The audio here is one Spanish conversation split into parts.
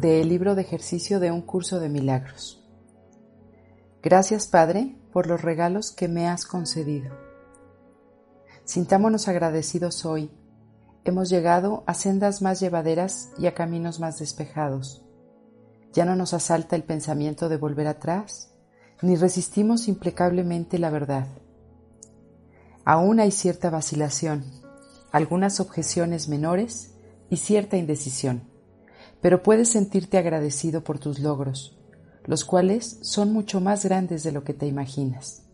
del libro de ejercicio de un curso de milagros. Gracias Padre por los regalos que me has concedido. Sintámonos agradecidos hoy. Hemos llegado a sendas más llevaderas y a caminos más despejados. Ya no nos asalta el pensamiento de volver atrás, ni resistimos implacablemente la verdad. Aún hay cierta vacilación algunas objeciones menores y cierta indecisión, pero puedes sentirte agradecido por tus logros, los cuales son mucho más grandes de lo que te imaginas.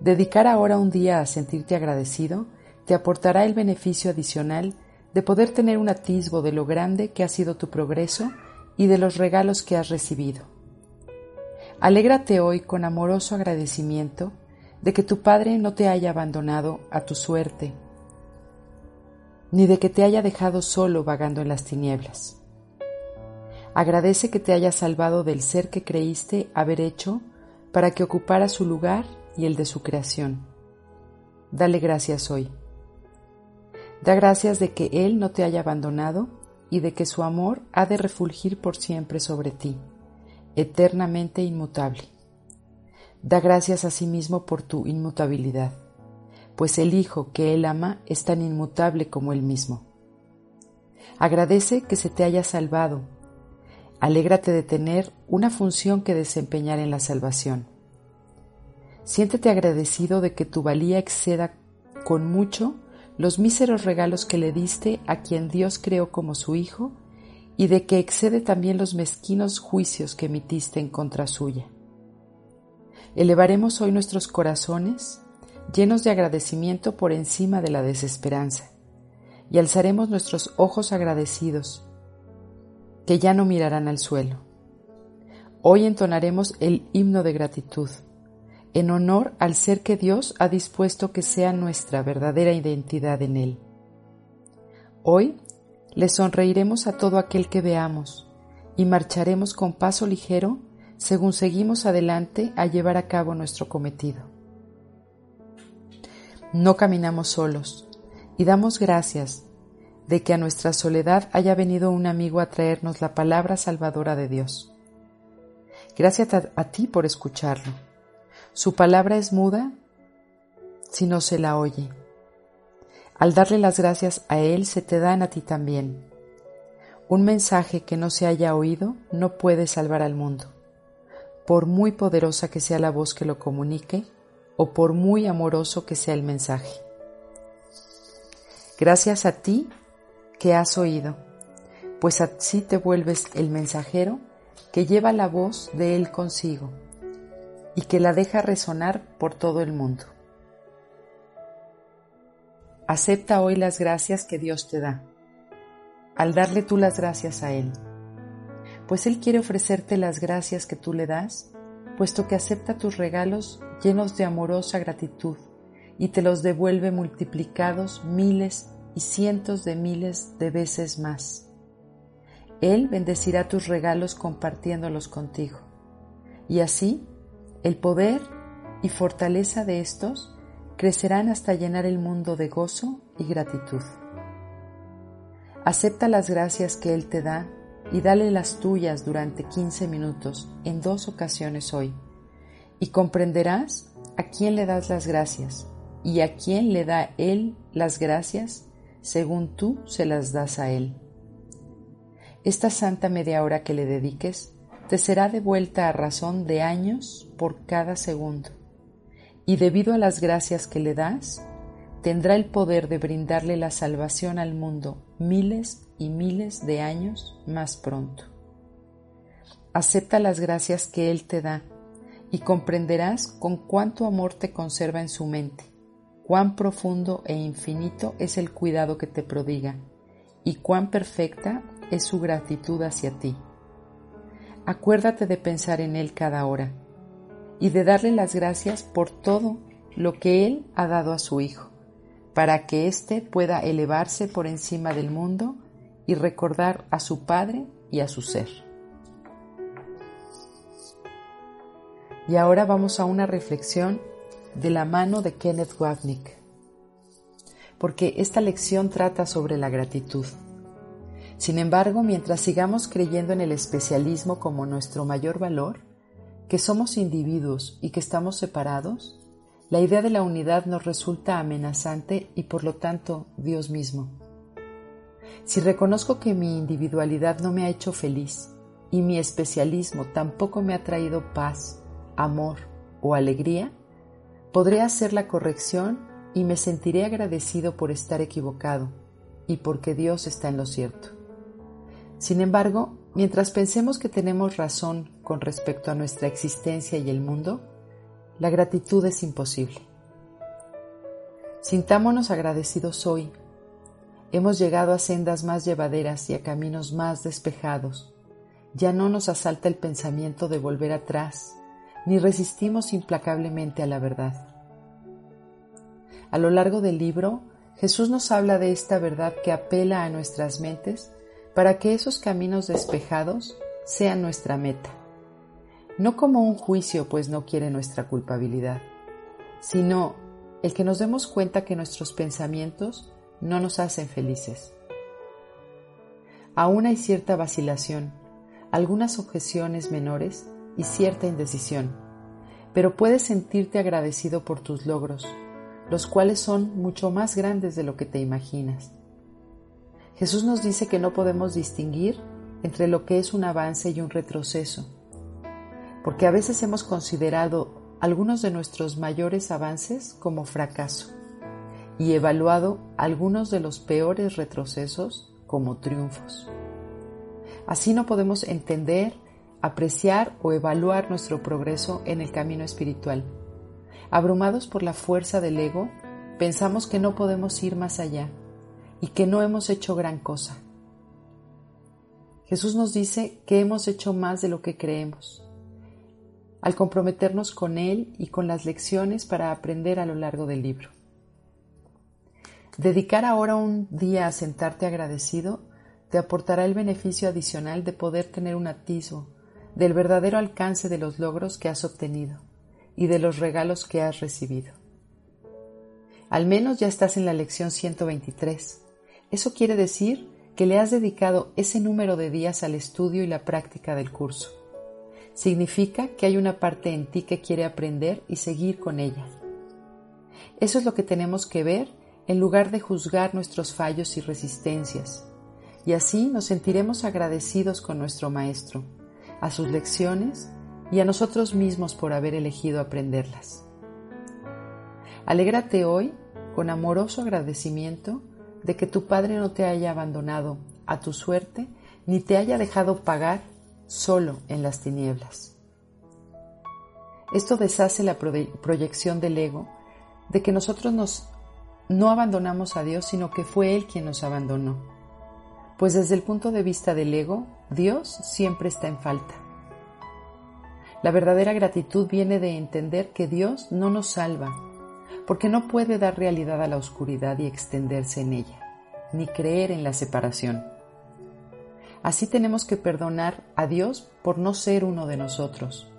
Dedicar ahora un día a sentirte agradecido te aportará el beneficio adicional de poder tener un atisbo de lo grande que ha sido tu progreso y de los regalos que has recibido. Alégrate hoy con amoroso agradecimiento de que tu Padre no te haya abandonado a tu suerte ni de que te haya dejado solo vagando en las tinieblas. Agradece que te haya salvado del ser que creíste haber hecho para que ocupara su lugar y el de su creación. Dale gracias hoy. Da gracias de que Él no te haya abandonado y de que su amor ha de refulgir por siempre sobre ti, eternamente inmutable. Da gracias a sí mismo por tu inmutabilidad pues el Hijo que Él ama es tan inmutable como Él mismo. Agradece que se te haya salvado. Alégrate de tener una función que desempeñar en la salvación. Siéntete agradecido de que tu valía exceda con mucho los míseros regalos que le diste a quien Dios creó como su Hijo y de que excede también los mezquinos juicios que emitiste en contra suya. Elevaremos hoy nuestros corazones llenos de agradecimiento por encima de la desesperanza, y alzaremos nuestros ojos agradecidos, que ya no mirarán al suelo. Hoy entonaremos el himno de gratitud, en honor al ser que Dios ha dispuesto que sea nuestra verdadera identidad en Él. Hoy le sonreiremos a todo aquel que veamos y marcharemos con paso ligero según seguimos adelante a llevar a cabo nuestro cometido. No caminamos solos y damos gracias de que a nuestra soledad haya venido un amigo a traernos la palabra salvadora de Dios. Gracias a, ti por escucharlo. Su palabra es muda si no se la oye. Al darle las gracias a Él se te dan a ti también. Un mensaje que no se haya oído no puede salvar al mundo. Por muy poderosa que sea la voz que lo comunique, o por muy amoroso que sea el mensaje. Gracias a ti que has oído, pues así te vuelves el mensajero que lleva la voz de Él consigo y que la deja resonar por todo el mundo. Acepta hoy las gracias que Dios te da, al darle tú las gracias a Él, pues Él quiere ofrecerte las gracias que tú le das puesto que acepta tus regalos llenos de amorosa gratitud y te los devuelve multiplicados miles y cientos de miles de veces más. Él bendecirá tus regalos compartiéndolos contigo. Y así, el poder y fortaleza de estos crecerán hasta llenar el mundo de gozo y gratitud. Acepta las gracias que Él te da y dale las tuyas durante 15 minutos en dos ocasiones hoy y comprenderás a quién le das las gracias y a quién le da Él las gracias según tú se las das a Él. Esta santa media hora que le dediques te será devuelta a razón de años por cada segundo y debido a las gracias que le das, tendrá el poder de brindarle la salvación al mundo miles y miles de años más pronto. Acepta las gracias que Él te da y comprenderás con cuánto amor te conserva en su mente, cuán profundo e infinito es el cuidado que te prodiga y cuán perfecta es su gratitud hacia ti. Acuérdate de pensar en Él cada hora y de darle las gracias por todo lo que Él ha dado a su Hijo para que éste pueda elevarse por encima del mundo y recordar a su Padre y a su ser. Y ahora vamos a una reflexión de la mano de Kenneth Wapnick, porque esta lección trata sobre la gratitud. Sin embargo, mientras sigamos creyendo en el especialismo como nuestro mayor valor, que somos individuos y que estamos separados, la idea de la unidad nos resulta amenazante y por lo tanto Dios mismo. Si reconozco que mi individualidad no me ha hecho feliz y mi especialismo tampoco me ha traído paz, amor o alegría, podré hacer la corrección y me sentiré agradecido por estar equivocado y porque Dios está en lo cierto. Sin embargo, mientras pensemos que tenemos razón con respecto a nuestra existencia y el mundo, la gratitud es imposible. Sintámonos agradecidos hoy. Hemos llegado a sendas más llevaderas y a caminos más despejados. Ya no nos asalta el pensamiento de volver atrás, ni resistimos implacablemente a la verdad. A lo largo del libro, Jesús nos habla de esta verdad que apela a nuestras mentes para que esos caminos despejados sean nuestra meta no como un juicio, pues no quiere nuestra culpabilidad, sino el que nos demos cuenta que nuestros pensamientos no nos hacen felices. Aún hay cierta vacilación, algunas objeciones menores y cierta indecisión, pero puedes sentirte agradecido por tus logros, los cuales son mucho más grandes de lo que te imaginas. Jesús nos dice que no podemos distinguir entre lo que es un avance y un retroceso, porque a veces hemos considerado algunos de nuestros mayores avances como fracaso y evaluado algunos de los peores retrocesos como triunfos. Así no podemos entender, apreciar o evaluar nuestro progreso en el camino espiritual. Abrumados por la fuerza del ego, pensamos que no podemos ir más allá y que no hemos hecho gran cosa. Jesús nos dice que hemos hecho más de lo que creemos al comprometernos con Él y con las lecciones para aprender a lo largo del libro. Dedicar ahora un día a sentarte agradecido te aportará el beneficio adicional de poder tener un atisbo del verdadero alcance de los logros que has obtenido y de los regalos que has recibido. Al menos ya estás en la lección 123. Eso quiere decir que le has dedicado ese número de días al estudio y la práctica del curso significa que hay una parte en ti que quiere aprender y seguir con ella. Eso es lo que tenemos que ver en lugar de juzgar nuestros fallos y resistencias, y así nos sentiremos agradecidos con nuestro Maestro, a sus lecciones y a nosotros mismos por haber elegido aprenderlas. Alégrate hoy con amoroso agradecimiento de que tu Padre no te haya abandonado a tu suerte ni te haya dejado pagar solo en las tinieblas. Esto deshace la proyección del ego de que nosotros nos no abandonamos a Dios, sino que fue Él quien nos abandonó. Pues desde el punto de vista del ego, Dios siempre está en falta. La verdadera gratitud viene de entender que Dios no nos salva, porque no puede dar realidad a la oscuridad y extenderse en ella, ni creer en la separación. Así tenemos que perdonar a Dios por no ser uno de nosotros,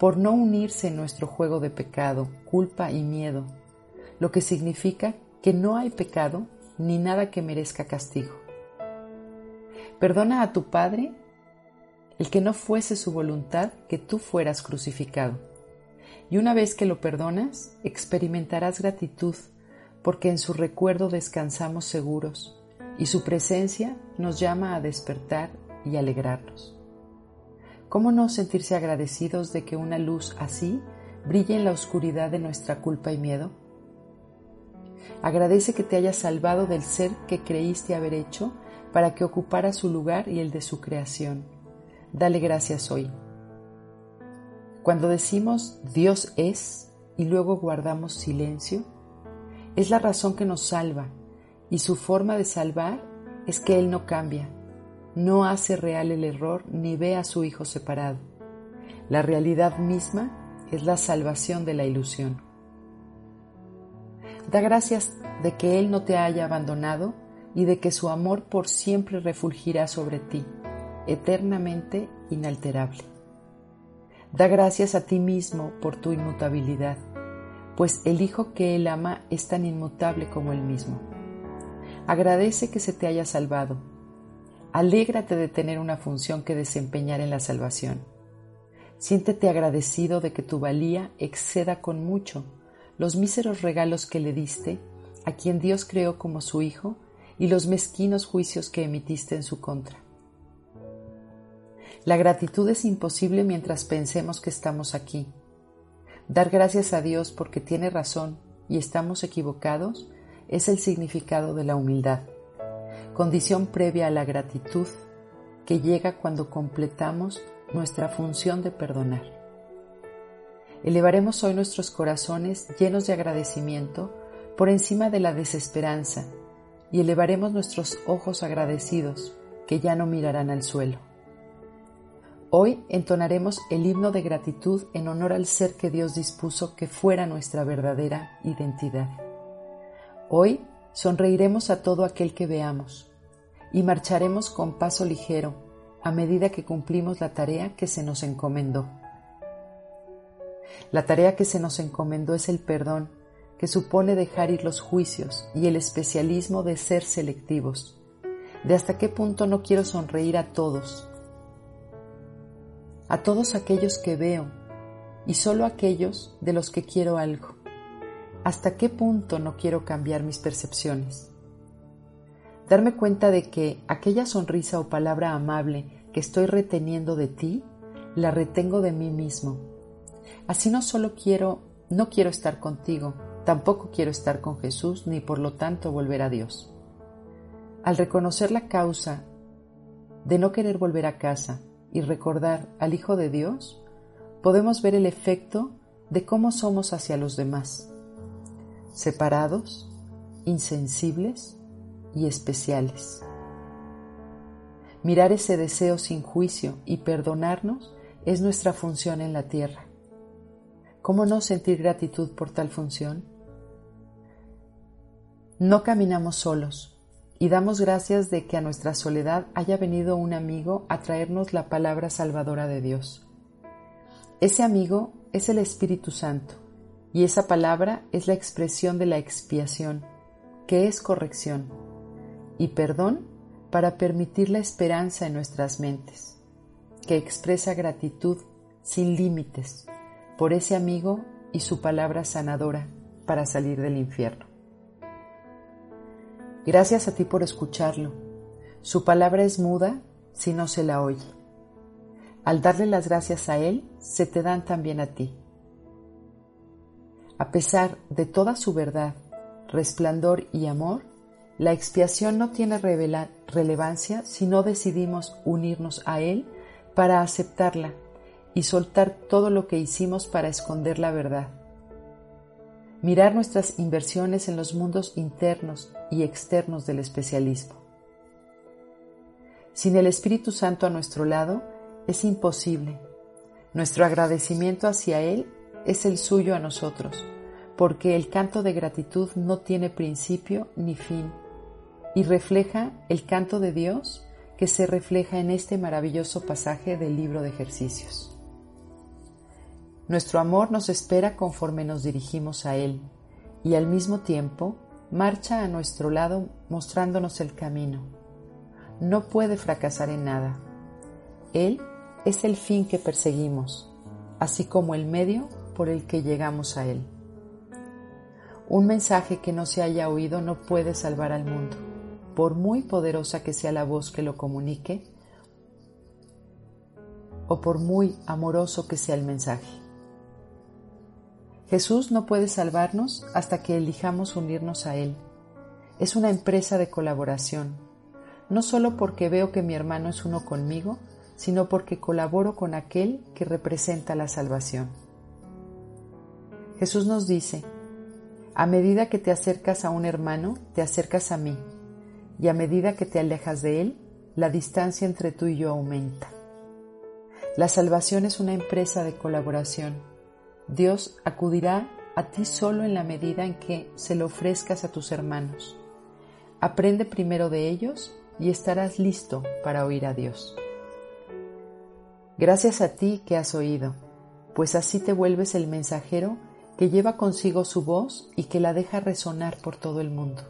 por no unirse en nuestro juego de pecado, culpa y miedo, lo que significa que no hay pecado ni nada que merezca castigo. Perdona a tu Padre el que no fuese su voluntad que tú fueras crucificado. Y una vez que lo perdonas, experimentarás gratitud, porque en su recuerdo descansamos seguros y su presencia nos llama a despertar y alegrarnos. ¿Cómo no sentirse agradecidos de que una luz así brilla en la oscuridad de nuestra culpa y miedo? Agradece que te haya salvado del ser que creíste haber hecho para que ocupara su lugar y el de su creación. Dale gracias hoy. Cuando decimos Dios es y luego guardamos silencio, es la razón que nos salva y su forma de salvar es que Él no cambia, no hace real el error ni ve a su Hijo separado. La realidad misma es la salvación de la ilusión. Da gracias de que Él no te haya abandonado y de que su amor por siempre refulgirá sobre ti, eternamente inalterable. Da gracias a ti mismo por tu inmutabilidad, pues el Hijo que Él ama es tan inmutable como Él mismo. Agradece que se te haya salvado. Alégrate de tener una función que desempeñar en la salvación. Siéntete agradecido de que tu valía exceda con mucho los míseros regalos que le diste a quien Dios creó como su Hijo y los mezquinos juicios que emitiste en su contra. La gratitud es imposible mientras pensemos que estamos aquí. Dar gracias a Dios porque tiene razón y estamos equivocados es el significado de la humildad, condición previa a la gratitud que llega cuando completamos nuestra función de perdonar. Elevaremos hoy nuestros corazones llenos de agradecimiento por encima de la desesperanza y elevaremos nuestros ojos agradecidos que ya no mirarán al suelo. Hoy entonaremos el himno de gratitud en honor al ser que Dios dispuso que fuera nuestra verdadera identidad. Hoy sonreiremos a todo aquel que veamos y marcharemos con paso ligero a medida que cumplimos la tarea que se nos encomendó. La tarea que se nos encomendó es el perdón, que supone dejar ir los juicios y el especialismo de ser selectivos. De hasta qué punto no quiero sonreír a todos, a todos aquellos que veo y solo aquellos de los que quiero algo. ¿Hasta qué punto no quiero cambiar mis percepciones? Darme cuenta de que aquella sonrisa o palabra amable que estoy reteniendo de ti, la retengo de mí mismo Así no solo quiero, no quiero estar contigo, tampoco quiero estar con Jesús, ni por lo tanto volver a Dios. Al reconocer la causa de no querer volver a casa y recordar al Hijo de Dios, podemos ver el efecto de cómo somos hacia los demás, separados, insensibles y especiales. Mirar ese deseo sin juicio y perdonarnos es nuestra función en la tierra. ¿Cómo no sentir gratitud por tal función? No caminamos solos y damos gracias de que a nuestra soledad haya venido un amigo a traernos la palabra salvadora de Dios. Ese amigo es el Espíritu Santo y esa palabra es la expresión de la expiación, que es corrección, y perdón para permitir la esperanza en nuestras mentes, que expresa gratitud sin límites por ese amigo y su palabra sanadora para salir del infierno. Gracias a ti por escucharlo. Su palabra es muda si no se la oye. Al darle las gracias a Él, se te dan también a ti. A pesar de toda su verdad, resplandor y amor, la expiación no tiene relevancia si no decidimos unirnos a Él para aceptarla y soltar todo lo que hicimos para esconder la verdad. Mirar nuestras inversiones en los mundos internos y externos del especialismo. Sin el Espíritu Santo a nuestro lado es imposible. Nuestro agradecimiento hacia Él es el suyo a nosotros, porque el canto de gratitud no tiene principio ni fin y refleja el canto de Dios que se refleja en este maravilloso pasaje del libro de ejercicios. Nuestro amor nos espera conforme nos dirigimos a Él y al mismo tiempo marcha a nuestro lado mostrándonos el camino. No puede fracasar en nada. Él es el fin que perseguimos, así como el medio por el que llegamos a Él. Un mensaje que no se haya oído no puede salvar al mundo, por muy poderosa que sea la voz que lo comunique o por muy amoroso que sea el mensaje. Jesús no puede salvarnos hasta que elijamos unirnos a Él. Es una empresa de colaboración, no solo porque veo que mi hermano es uno conmigo, sino porque colaboro con aquel que representa la salvación. Jesús nos dice, a medida que te acercas a un hermano, te acercas a mí, y a medida que te alejas de él, la distancia entre tú y yo aumenta. La salvación es una empresa de colaboración Dios acudirá a ti solo en la medida en que se lo ofrezcas a tus hermanos. Aprende primero de ellos y estarás listo para oír a Dios. Gracias a ti que has oído, pues así te vuelves el mensajero que lleva consigo su voz y que la deja resonar por todo el mundo.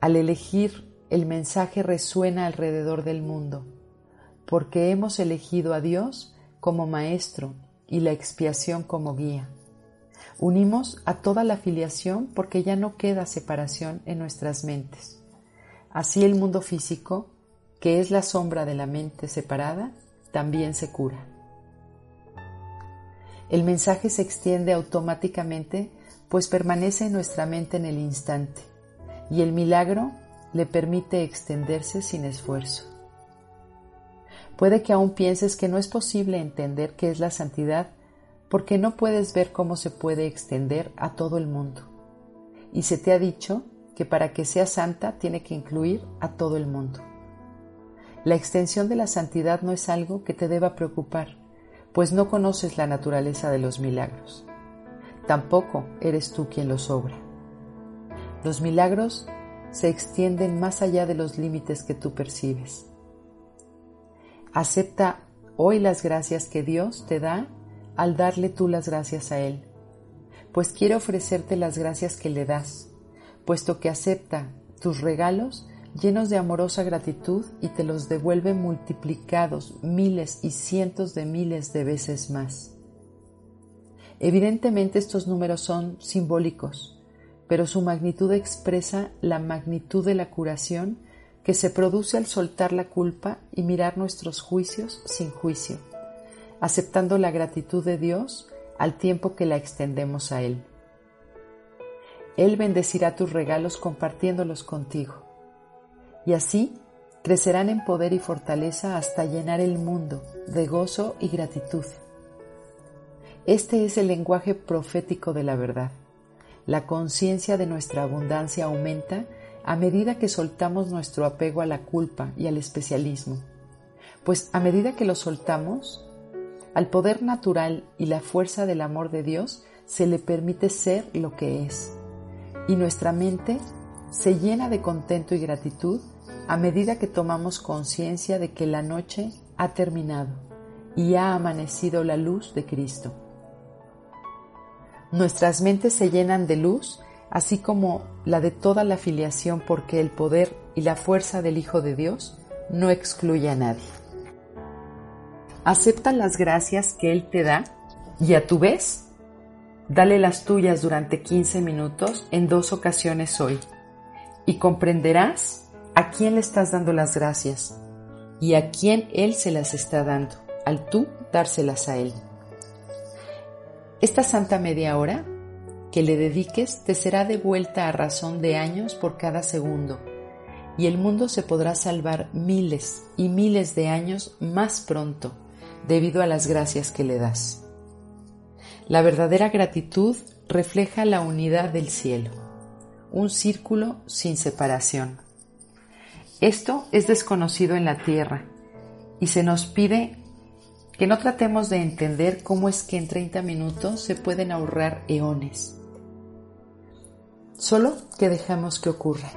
Al elegir, el mensaje resuena alrededor del mundo, porque hemos elegido a Dios como Maestro y la expiación como guía. Unimos a toda la filiación porque ya no queda separación en nuestras mentes. Así el mundo físico, que es la sombra de la mente separada, también se cura. El mensaje se extiende automáticamente pues permanece en nuestra mente en el instante y el milagro le permite extenderse sin esfuerzo. Puede que aún pienses que no es posible entender qué es la santidad porque no puedes ver cómo se puede extender a todo el mundo. Y se te ha dicho que para que sea santa tiene que incluir a todo el mundo. La extensión de la santidad no es algo que te deba preocupar, pues no conoces la naturaleza de los milagros. Tampoco eres tú quien los obra. Los milagros se extienden más allá de los límites que tú percibes. Acepta hoy las gracias que Dios te da al darle tú las gracias a Él, pues quiere ofrecerte las gracias que le das, puesto que acepta tus regalos llenos de amorosa gratitud y te los devuelve multiplicados miles y cientos de miles de veces más. Evidentemente estos números son simbólicos, pero su magnitud expresa la magnitud de la curación que se produce al soltar la culpa y mirar nuestros juicios sin juicio, aceptando la gratitud de Dios al tiempo que la extendemos a Él. Él bendecirá tus regalos compartiéndolos contigo, y así crecerán en poder y fortaleza hasta llenar el mundo de gozo y gratitud. Este es el lenguaje profético de la verdad. La conciencia de nuestra abundancia aumenta a medida que soltamos nuestro apego a la culpa y al especialismo. Pues a medida que lo soltamos, al poder natural y la fuerza del amor de Dios se le permite ser lo que es. Y nuestra mente se llena de contento y gratitud a medida que tomamos conciencia de que la noche ha terminado y ha amanecido la luz de Cristo. Nuestras mentes se llenan de luz así como la de toda la filiación porque el poder y la fuerza del Hijo de Dios no excluye a nadie. Acepta las gracias que Él te da y a tu vez, dale las tuyas durante 15 minutos en dos ocasiones hoy y comprenderás a quién le estás dando las gracias y a quién Él se las está dando al tú dárselas a Él. Esta santa media hora que le dediques te será devuelta a razón de años por cada segundo, y el mundo se podrá salvar miles y miles de años más pronto debido a las gracias que le das. La verdadera gratitud refleja la unidad del cielo, un círculo sin separación. Esto es desconocido en la tierra y se nos pide que no tratemos de entender cómo es que en 30 minutos se pueden ahorrar eones solo que dejamos que ocurra.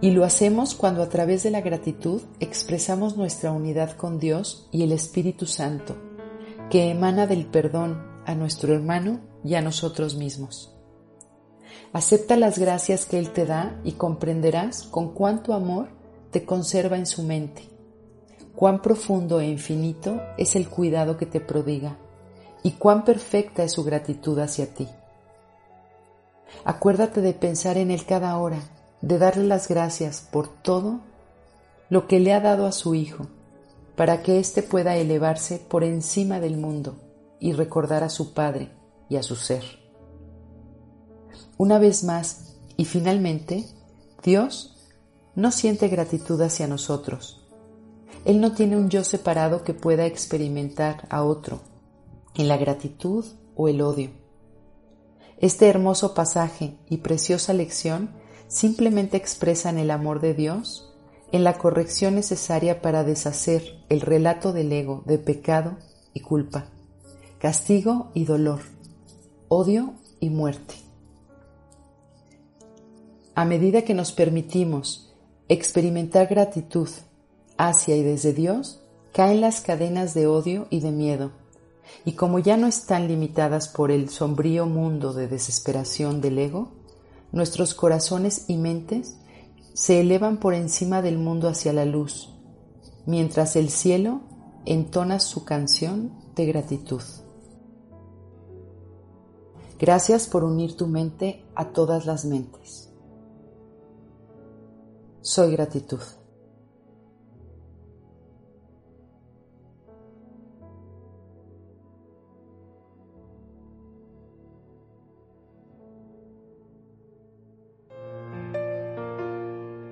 Y lo hacemos cuando a través de la gratitud expresamos nuestra unidad con Dios y el Espíritu Santo, que emana del perdón a nuestro hermano y a nosotros mismos. Acepta las gracias que Él te da y comprenderás con cuánto amor te conserva en su mente, cuán profundo e infinito es el cuidado que te prodiga y cuán perfecta es su gratitud hacia ti. Acuérdate de pensar en Él cada hora, de darle las gracias por todo lo que le ha dado a su Hijo, para que éste pueda elevarse por encima del mundo y recordar a su Padre y a su ser. Una vez más y finalmente, Dios no siente gratitud hacia nosotros. Él no tiene un yo separado que pueda experimentar a otro en la gratitud o el odio. Este hermoso pasaje y preciosa lección simplemente expresan el amor de Dios en la corrección necesaria para deshacer el relato del ego de pecado y culpa, castigo y dolor, odio y muerte. A medida que nos permitimos experimentar gratitud hacia y desde Dios, caen las cadenas de odio y de miedo, y como ya no están limitadas por el sombrío mundo de desesperación del ego, nuestros corazones y mentes se elevan por encima del mundo hacia la luz, mientras el cielo entona su canción de gratitud. Gracias por unir tu mente a todas las mentes. Soy gratitud.